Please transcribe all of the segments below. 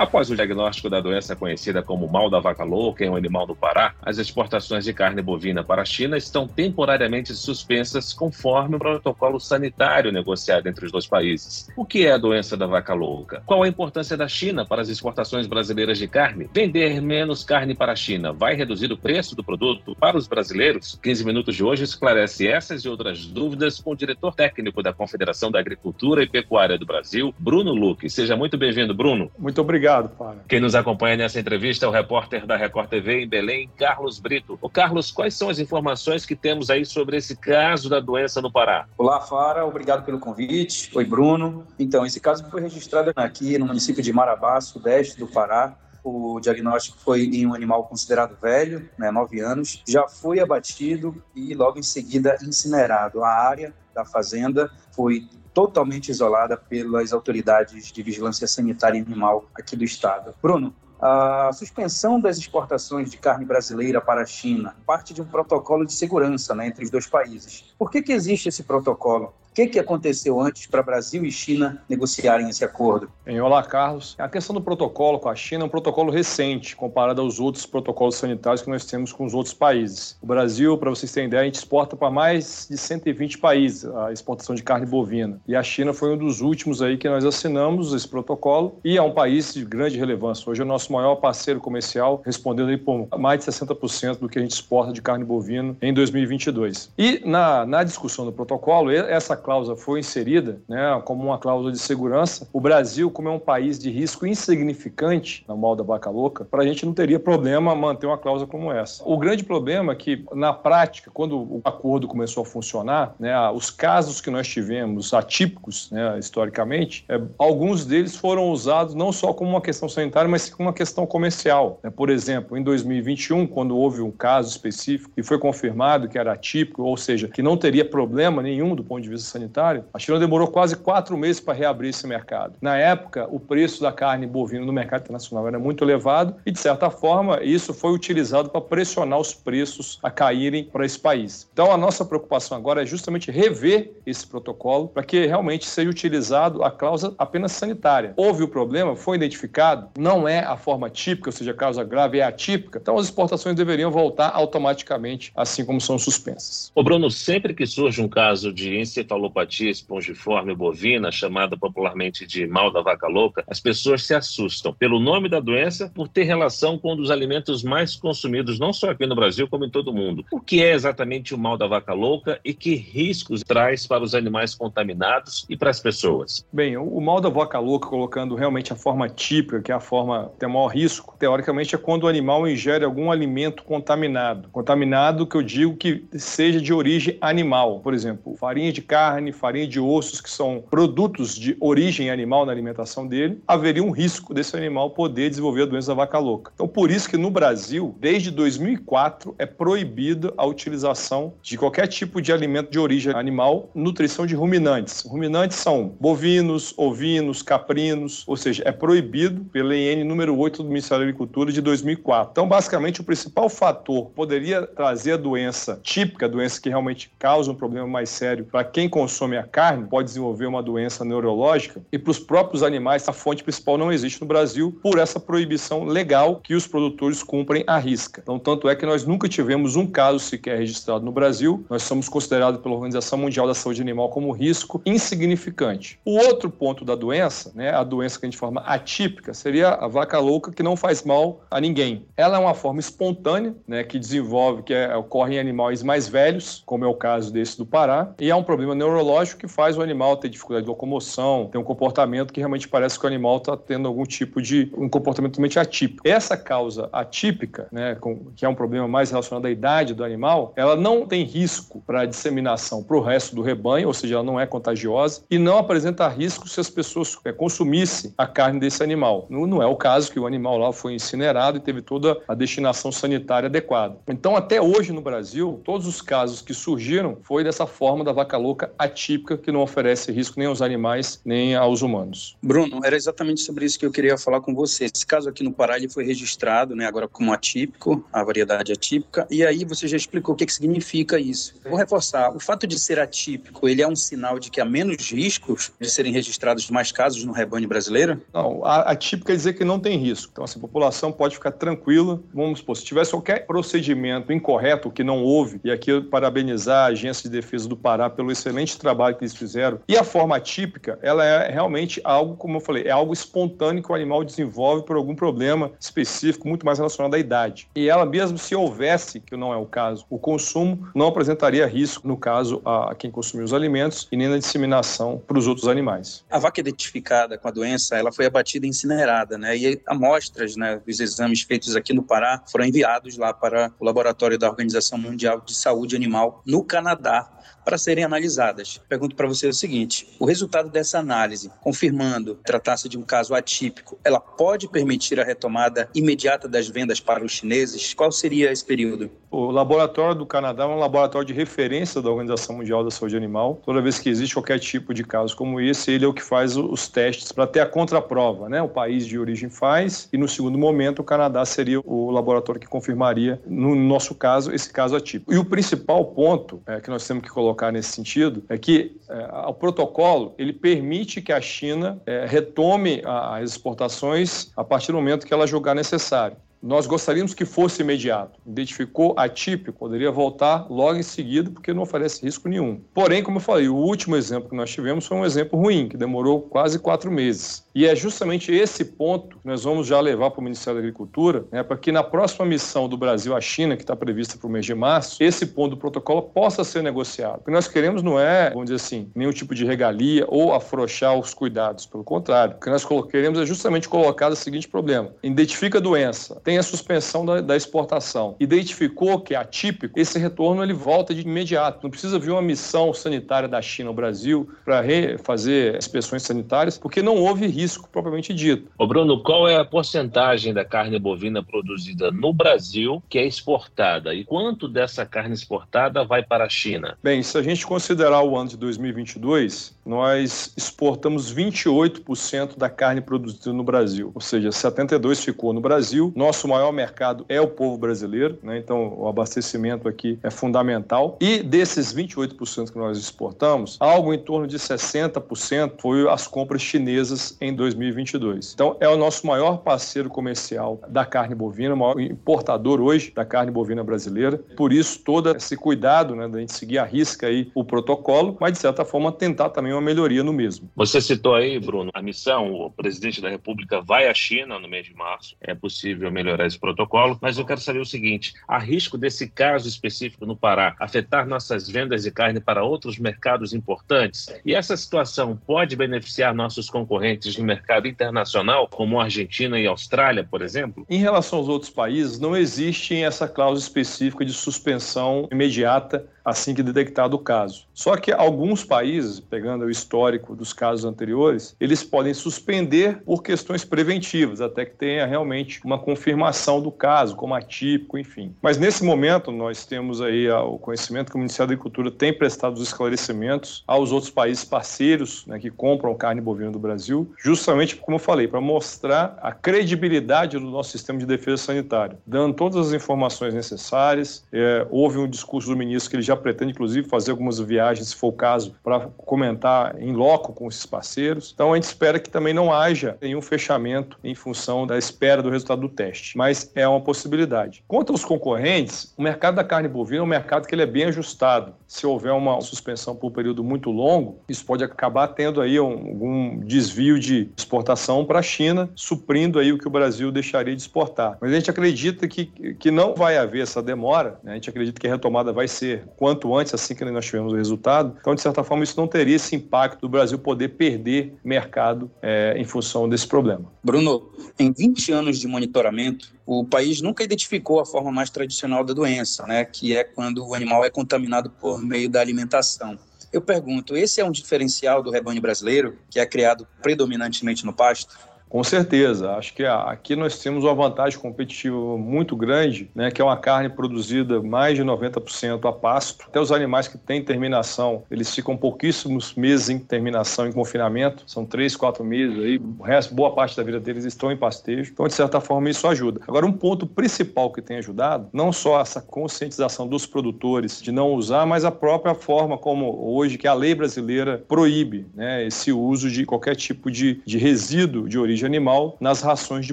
Após o diagnóstico da doença conhecida como mal da vaca louca em um animal no Pará, as exportações de carne bovina para a China estão temporariamente suspensas conforme o protocolo sanitário negociado entre os dois países. O que é a doença da vaca louca? Qual a importância da China para as exportações brasileiras de carne? Vender menos carne para a China vai reduzir o preço do produto para os brasileiros? 15 minutos de hoje esclarece essas e outras dúvidas com o diretor técnico da Confederação da Agricultura e Pecuária do Brasil, Bruno Luque. Seja muito bem-vindo, Bruno. Muito obrigado Obrigado, Fábio. Quem nos acompanha nessa entrevista é o repórter da Record TV em Belém, Carlos Brito. O Carlos, quais são as informações que temos aí sobre esse caso da doença no Pará? Olá, Fara, obrigado pelo convite. Oi, Bruno. Então, esse caso foi registrado aqui no município de Marabá, sudeste do Pará. O diagnóstico foi em um animal considerado velho, né, 9 anos, já foi abatido e logo em seguida incinerado. A área da fazenda foi totalmente isolada pelas autoridades de vigilância sanitária animal aqui do estado. Bruno, a suspensão das exportações de carne brasileira para a China parte de um protocolo de segurança né, entre os dois países. Por que, que existe esse protocolo? Que, que aconteceu antes para Brasil e China negociarem esse acordo? Em olá, Carlos. A questão do protocolo com a China é um protocolo recente, comparado aos outros protocolos sanitários que nós temos com os outros países. O Brasil, para vocês terem ideia, a gente exporta para mais de 120 países a exportação de carne bovina. E a China foi um dos últimos aí que nós assinamos esse protocolo e é um país de grande relevância. Hoje é o nosso maior parceiro comercial, respondendo aí por mais de 60% do que a gente exporta de carne bovina em 2022. E na, na discussão do protocolo, essa cláusula foi inserida né, como uma cláusula de segurança, o Brasil, como é um país de risco insignificante no mal da vaca louca, para a gente não teria problema manter uma cláusula como essa. O grande problema é que, na prática, quando o acordo começou a funcionar, né, os casos que nós tivemos atípicos, né, historicamente, é, alguns deles foram usados não só como uma questão sanitária, mas como uma questão comercial. Né? Por exemplo, em 2021, quando houve um caso específico e foi confirmado que era atípico, ou seja, que não teria problema nenhum do ponto de vista sanitário, a China demorou quase quatro meses para reabrir esse mercado. Na época, o preço da carne bovina no mercado internacional era muito elevado e, de certa forma, isso foi utilizado para pressionar os preços a caírem para esse país. Então, a nossa preocupação agora é justamente rever esse protocolo para que realmente seja utilizado a cláusula apenas sanitária. Houve o problema, foi identificado, não é a forma típica, ou seja, a causa grave é atípica, então as exportações deveriam voltar automaticamente, assim como são suspensas. O Bruno, sempre que surge um caso de encefalopatia encefalopatia espongiforme bovina, chamada popularmente de mal da vaca louca, as pessoas se assustam pelo nome da doença, por ter relação com um dos alimentos mais consumidos, não só aqui no Brasil, como em todo o mundo. O que é exatamente o mal da vaca louca e que riscos traz para os animais contaminados e para as pessoas? Bem, o mal da vaca louca, colocando realmente a forma típica, que é a forma que tem maior risco, teoricamente é quando o animal ingere algum alimento contaminado. Contaminado que eu digo que seja de origem animal, por exemplo, farinha de carne carne, farinha de ossos, que são produtos de origem animal na alimentação dele, haveria um risco desse animal poder desenvolver a doença da vaca louca. Então, por isso que no Brasil, desde 2004, é proibida a utilização de qualquer tipo de alimento de origem animal, nutrição de ruminantes. Ruminantes são bovinos, ovinos, caprinos, ou seja, é proibido pela EN número 8 do Ministério da Agricultura de 2004. Então, basicamente, o principal fator poderia trazer a doença típica, a doença que realmente causa um problema mais sério para quem consome a carne pode desenvolver uma doença neurológica e para os próprios animais a fonte principal não existe no Brasil por essa proibição legal que os produtores cumprem à risca. Então, tanto é que nós nunca tivemos um caso sequer registrado no Brasil. Nós somos considerados pela Organização Mundial da Saúde Animal como risco insignificante. O outro ponto da doença, né, a doença que a gente forma atípica, seria a vaca louca que não faz mal a ninguém. Ela é uma forma espontânea, né, que desenvolve, que é, ocorre em animais mais velhos, como é o caso desse do Pará, e é um problema neurológico que faz o animal ter dificuldade de locomoção, ter um comportamento que realmente parece que o animal está tendo algum tipo de um comportamento totalmente atípico. Essa causa atípica, né, com, que é um problema mais relacionado à idade do animal, ela não tem risco para disseminação para o resto do rebanho, ou seja, ela não é contagiosa e não apresenta risco se as pessoas é, consumissem a carne desse animal. Não, não é o caso que o animal lá foi incinerado e teve toda a destinação sanitária adequada. Então, até hoje no Brasil, todos os casos que surgiram foi dessa forma da vaca louca atípica que não oferece risco nem aos animais nem aos humanos. Bruno, era exatamente sobre isso que eu queria falar com você. Esse caso aqui no Pará ele foi registrado, né, agora como atípico, a variedade atípica, e aí você já explicou o que, que significa isso. Vou reforçar, o fato de ser atípico, ele é um sinal de que há menos riscos de serem registrados mais casos no rebanho brasileiro? Não, atípico quer dizer que não tem risco. Então, assim, a população pode ficar tranquila. Vamos supor, se tivesse qualquer procedimento incorreto que não houve, e aqui eu parabenizar a Agência de Defesa do Pará pelo excelente trabalho que eles fizeram, e a forma atípica, ela é realmente algo, como eu falei, é algo espontâneo que o animal desenvolve por algum problema específico, muito mais relacionado à idade. E ela, mesmo se houvesse, que não é o caso, o consumo não apresentaria risco, no caso, a quem consumiu os alimentos e nem na disseminação para os outros animais. A vaca identificada com a doença, ela foi abatida e incinerada, né? E amostras, né, dos exames feitos aqui no Pará foram enviados lá para o laboratório da Organização Mundial de Saúde Animal no Canadá para serem analisadas. Pergunto para você o seguinte: o resultado dessa análise, confirmando tratar-se de um caso atípico, ela pode permitir a retomada imediata das vendas para os chineses? Qual seria esse período? O laboratório do Canadá é um laboratório de referência da Organização Mundial da Saúde Animal. Toda vez que existe qualquer tipo de caso como esse, ele é o que faz os testes para ter a contraprova, né? O país de origem faz e no segundo momento o Canadá seria o laboratório que confirmaria, no nosso caso, esse caso atípico. E o principal ponto é, que nós temos que colocar nesse sentido é que é, o protocolo ele permite que a China é, retome as exportações a partir do momento que ela julgar necessário. Nós gostaríamos que fosse imediato. Identificou atípico, poderia voltar logo em seguida, porque não oferece risco nenhum. Porém, como eu falei, o último exemplo que nós tivemos foi um exemplo ruim, que demorou quase quatro meses. E é justamente esse ponto que nós vamos já levar para o Ministério da Agricultura, né, para que na próxima missão do Brasil à China, que está prevista para o mês de março, esse ponto do protocolo possa ser negociado. O que nós queremos não é, vamos dizer assim, nenhum tipo de regalia ou afrouxar os cuidados. Pelo contrário, o que nós queremos é justamente colocar o seguinte problema: identifica a doença, tem a suspensão da, da, exportação. Identificou que é atípico, esse retorno ele volta de imediato. Não precisa vir uma missão sanitária da China ao Brasil para fazer inspeções sanitárias, porque não houve risco propriamente dito. Ô Bruno, qual é a porcentagem da carne bovina produzida no Brasil que é exportada? E quanto dessa carne exportada vai para a China? Bem, se a gente considerar o ano de 2022, nós exportamos 28% da carne produzida no Brasil, ou seja, 72 ficou no Brasil. Nosso maior mercado é o povo brasileiro, né? então o abastecimento aqui é fundamental. E desses 28% que nós exportamos, algo em torno de 60% foi as compras chinesas em 2022. Então é o nosso maior parceiro comercial da carne bovina, o maior importador hoje da carne bovina brasileira. Por isso todo esse cuidado, né, da gente seguir a risca aí o protocolo, mas de certa forma tentar também uma uma melhoria no mesmo. Você citou aí, Bruno, a missão, o presidente da República vai à China no mês de março. É possível melhorar esse protocolo, mas eu quero saber o seguinte: há risco desse caso específico no Pará afetar nossas vendas de carne para outros mercados importantes? E essa situação pode beneficiar nossos concorrentes no mercado internacional, como Argentina e Austrália, por exemplo? Em relação aos outros países, não existe essa cláusula específica de suspensão imediata assim que detectado o caso. Só que alguns países, pegando o histórico dos casos anteriores, eles podem suspender por questões preventivas, até que tenha realmente uma confirmação do caso, como atípico, enfim. Mas nesse momento nós temos aí o conhecimento que o Ministério da Agricultura tem prestado os esclarecimentos aos outros países parceiros né, que compram carne bovina do Brasil, justamente, como eu falei, para mostrar a credibilidade do nosso sistema de defesa sanitária, dando todas as informações necessárias. É, houve um discurso do ministro que ele já pretende, inclusive, fazer algumas viagens, se for o caso, para comentar em loco com esses parceiros. Então, a gente espera que também não haja nenhum fechamento em função da espera do resultado do teste, mas é uma possibilidade. Quanto aos concorrentes, o mercado da carne bovina é um mercado que ele é bem ajustado. Se houver uma suspensão por um período muito longo, isso pode acabar tendo aí algum desvio de exportação para a China, suprindo aí o que o Brasil deixaria de exportar. Mas a gente acredita que, que não vai haver essa demora, né? a gente acredita que a retomada vai ser quanto antes, assim que nós tivemos o resultado. Então, de certa forma, isso não teria esse impacto do Brasil poder perder mercado é, em função desse problema. Bruno, em 20 anos de monitoramento, o país nunca identificou a forma mais tradicional da doença, né, que é quando o animal é contaminado por meio da alimentação. Eu pergunto, esse é um diferencial do rebanho brasileiro, que é criado predominantemente no pasto? Com certeza. Acho que aqui nós temos uma vantagem competitiva muito grande, né, que é uma carne produzida mais de 90% a pasto. Até os animais que têm terminação, eles ficam pouquíssimos meses em terminação, em confinamento. São três, quatro meses aí. O resto, boa parte da vida deles estão em pastejo. Então, de certa forma, isso ajuda. Agora, um ponto principal que tem ajudado, não só essa conscientização dos produtores de não usar, mas a própria forma como hoje que a lei brasileira proíbe né, esse uso de qualquer tipo de, de resíduo de origem animal nas rações de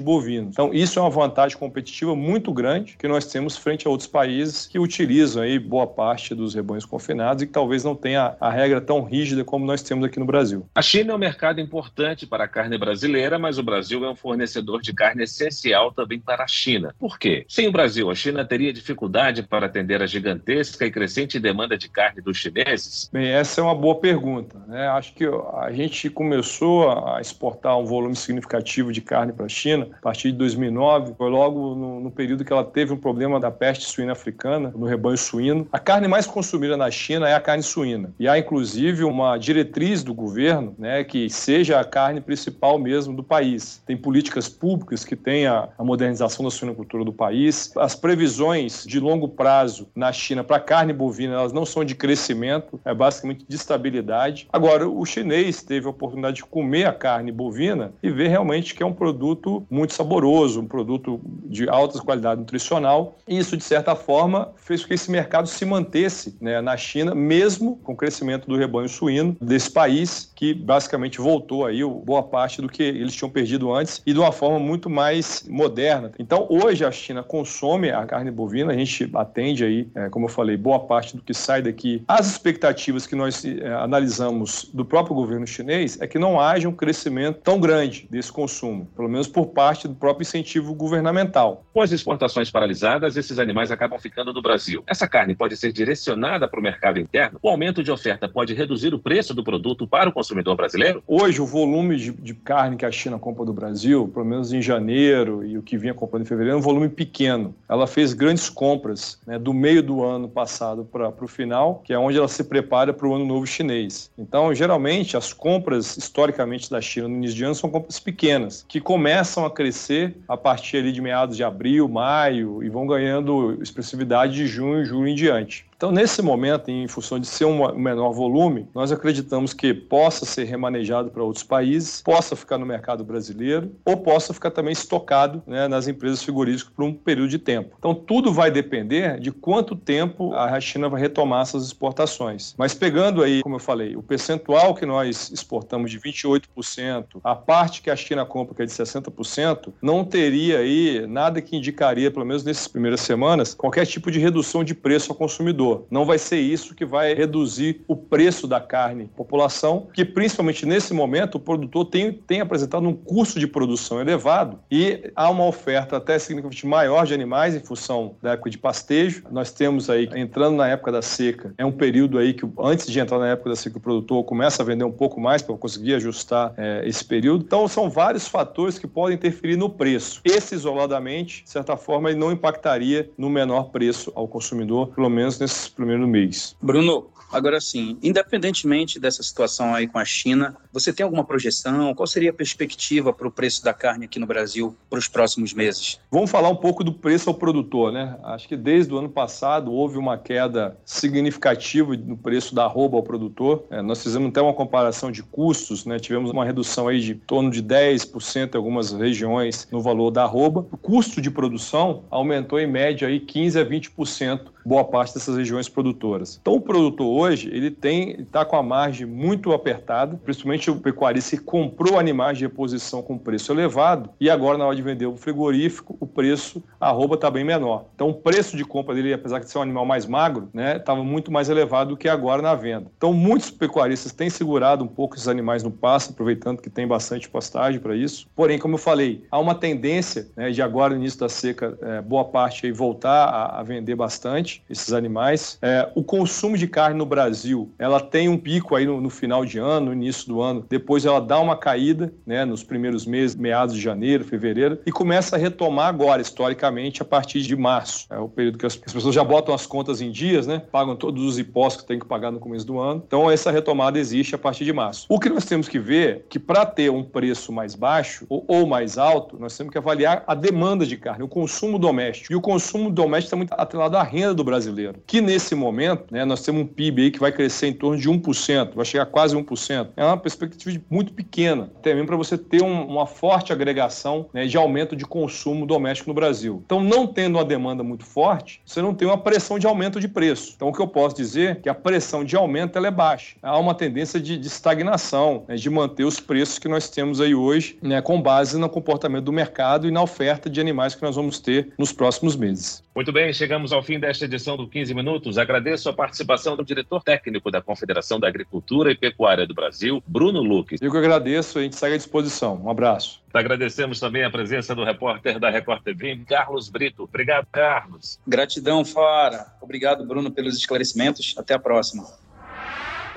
bovinos. Então, isso é uma vantagem competitiva muito grande que nós temos frente a outros países que utilizam aí boa parte dos rebanhos confinados e que talvez não tenha a regra tão rígida como nós temos aqui no Brasil. A China é um mercado importante para a carne brasileira, mas o Brasil é um fornecedor de carne essencial também para a China. Por quê? Sem o Brasil, a China teria dificuldade para atender a gigantesca e crescente demanda de carne dos chineses? Bem, essa é uma boa pergunta. Né? Acho que a gente começou a exportar um volume significativo de carne para a China a partir de 2009. Foi logo no, no, período que ela teve um problema da peste suína africana, no rebanho suíno. A carne mais consumida na China é a carne suína. E há, inclusive, uma diretriz do governo né, que seja a carne principal mesmo do país. Tem políticas públicas que têm a, a modernização da suinocultura do país. As previsões de longo prazo na China para carne bovina, elas não são de crescimento, é basicamente de estabilidade. Agora, o chinês teve a oportunidade de comer a carne bovina e ver realmente que é um produto muito saboroso, um produto de alta qualidade nutricional. E isso, de certa forma, fez com que esse mercado se mantesse né, na China, mesmo com o crescimento do rebanho suíno desse país, que basicamente voltou aí boa parte do que eles tinham perdido antes e de uma forma muito mais moderna. Então, hoje a China consome a carne bovina, a gente atende aí, é, como eu falei, boa parte do que sai daqui. As expectativas que nós é, analisamos do próprio governo chinês é que não haja um crescimento tão grande desse consumo, pelo menos por parte do próprio incentivo governamental. Com as exportações paralisadas, esses animais acabam ficando no Brasil. Essa carne pode ser direcionada para o mercado interno? O aumento de oferta pode reduzir o preço do produto para o consumidor brasileiro? Hoje, o volume de, de carne que a China compra do Brasil, pelo menos em janeiro e o que vinha comprando em fevereiro, é um volume pequeno. Ela fez grandes compras né, do meio do ano passado para o final, que é onde ela se prepara para o ano novo chinês. Então, geralmente, as compras historicamente da China no início de ano são compras pequenas, que começam a crescer a partir ali de meados de abril, maio e vão ganhando expressividade de junho, julho em diante. Então, nesse momento, em função de ser um menor volume, nós acreditamos que possa ser remanejado para outros países, possa ficar no mercado brasileiro ou possa ficar também estocado né, nas empresas frigoríficas por um período de tempo. Então, tudo vai depender de quanto tempo a China vai retomar essas exportações. Mas pegando aí, como eu falei, o percentual que nós exportamos de 28%, a parte que a China compra, que é de 60%, não teria aí nada que indicaria, pelo menos nessas primeiras semanas, qualquer tipo de redução de preço ao consumidor Não vai ser isso que vai reduzir o preço da carne. População que, principalmente nesse momento, o produtor tem, tem apresentado um custo de produção elevado e há uma oferta até significativamente maior de animais em função da época de pastejo. Nós temos aí, entrando na época da seca, é um período aí que, antes de entrar na época da seca, o produtor começa a vender um pouco mais para conseguir ajustar é, esse período. Então, são vários fatores que podem interferir no preço. Esse, isoladamente, de certa forma, ele não impactaria no menor preço ao consumidor, pelo menos nesse primeiro mês. Bruno, Agora sim, independentemente dessa situação aí com a China, você tem alguma projeção? Qual seria a perspectiva para o preço da carne aqui no Brasil para os próximos meses? Vamos falar um pouco do preço ao produtor, né? Acho que desde o ano passado houve uma queda significativa no preço da arroba ao produtor. É, nós fizemos até uma comparação de custos, né? Tivemos uma redução aí de torno de 10% em algumas regiões no valor da arroba. O custo de produção aumentou em média aí 15 a 20% boa parte dessas regiões produtoras. Então o produtor hoje, ele tem está com a margem muito apertada, principalmente o pecuarista que comprou animais de reposição com preço elevado e agora na hora de vender o frigorífico, o preço, arroba está bem menor. Então o preço de compra dele, apesar de ser um animal mais magro, né, estava muito mais elevado do que agora na venda. Então muitos pecuaristas têm segurado um pouco esses animais no pasto, aproveitando que tem bastante pastagem para isso. Porém, como eu falei, há uma tendência né, de agora no início da seca, é, boa parte aí voltar a, a vender bastante esses animais. É, o consumo de carne no Brasil, ela tem um pico aí no, no, final de ano, no início do ano, depois ela dá uma caída, né, nos primeiros meses, meados de janeiro, fevereiro, e começa a retomar agora, historicamente, a partir de março. É o período que as, as pessoas já botam as contas em dias, né, pagam todos os impostos que tem que pagar no começo do ano. Então, essa retomada existe a partir de março. O que nós temos que ver é que para ter um preço mais baixo ou, ou mais alto, nós temos que avaliar a demanda de carne, o consumo doméstico. E o consumo doméstico está muito atrelado à renda do brasileiro, que nesse momento, né, nós temos um PIB aí que vai crescer em torno de 1%, vai chegar a quase 1%. É uma perspectiva muito pequena, até mesmo para você ter um, uma forte agregação né, de aumento de consumo doméstico no Brasil. Então, não tendo uma demanda muito forte, você não tem uma pressão de aumento de preço. Então, o que eu posso dizer é que a pressão de aumento ela é baixa. Há uma tendência de, de estagnação, né, de manter os preços que nós temos aí hoje, né, com base no comportamento do mercado e na oferta de animais que nós vamos ter nos próximos meses. Muito bem, chegamos ao fim desta edição do 15 Minutos. Agradeço a participação do diretor técnico da Confederação da Agricultura e Pecuária do Brasil, Bruno Luque. Eu que agradeço, a gente segue à disposição. Um abraço. Agradecemos também a presença do repórter da Record TV, Carlos Brito. Obrigado, Carlos. Gratidão, Fara. Obrigado, Bruno, pelos esclarecimentos. Até a próxima.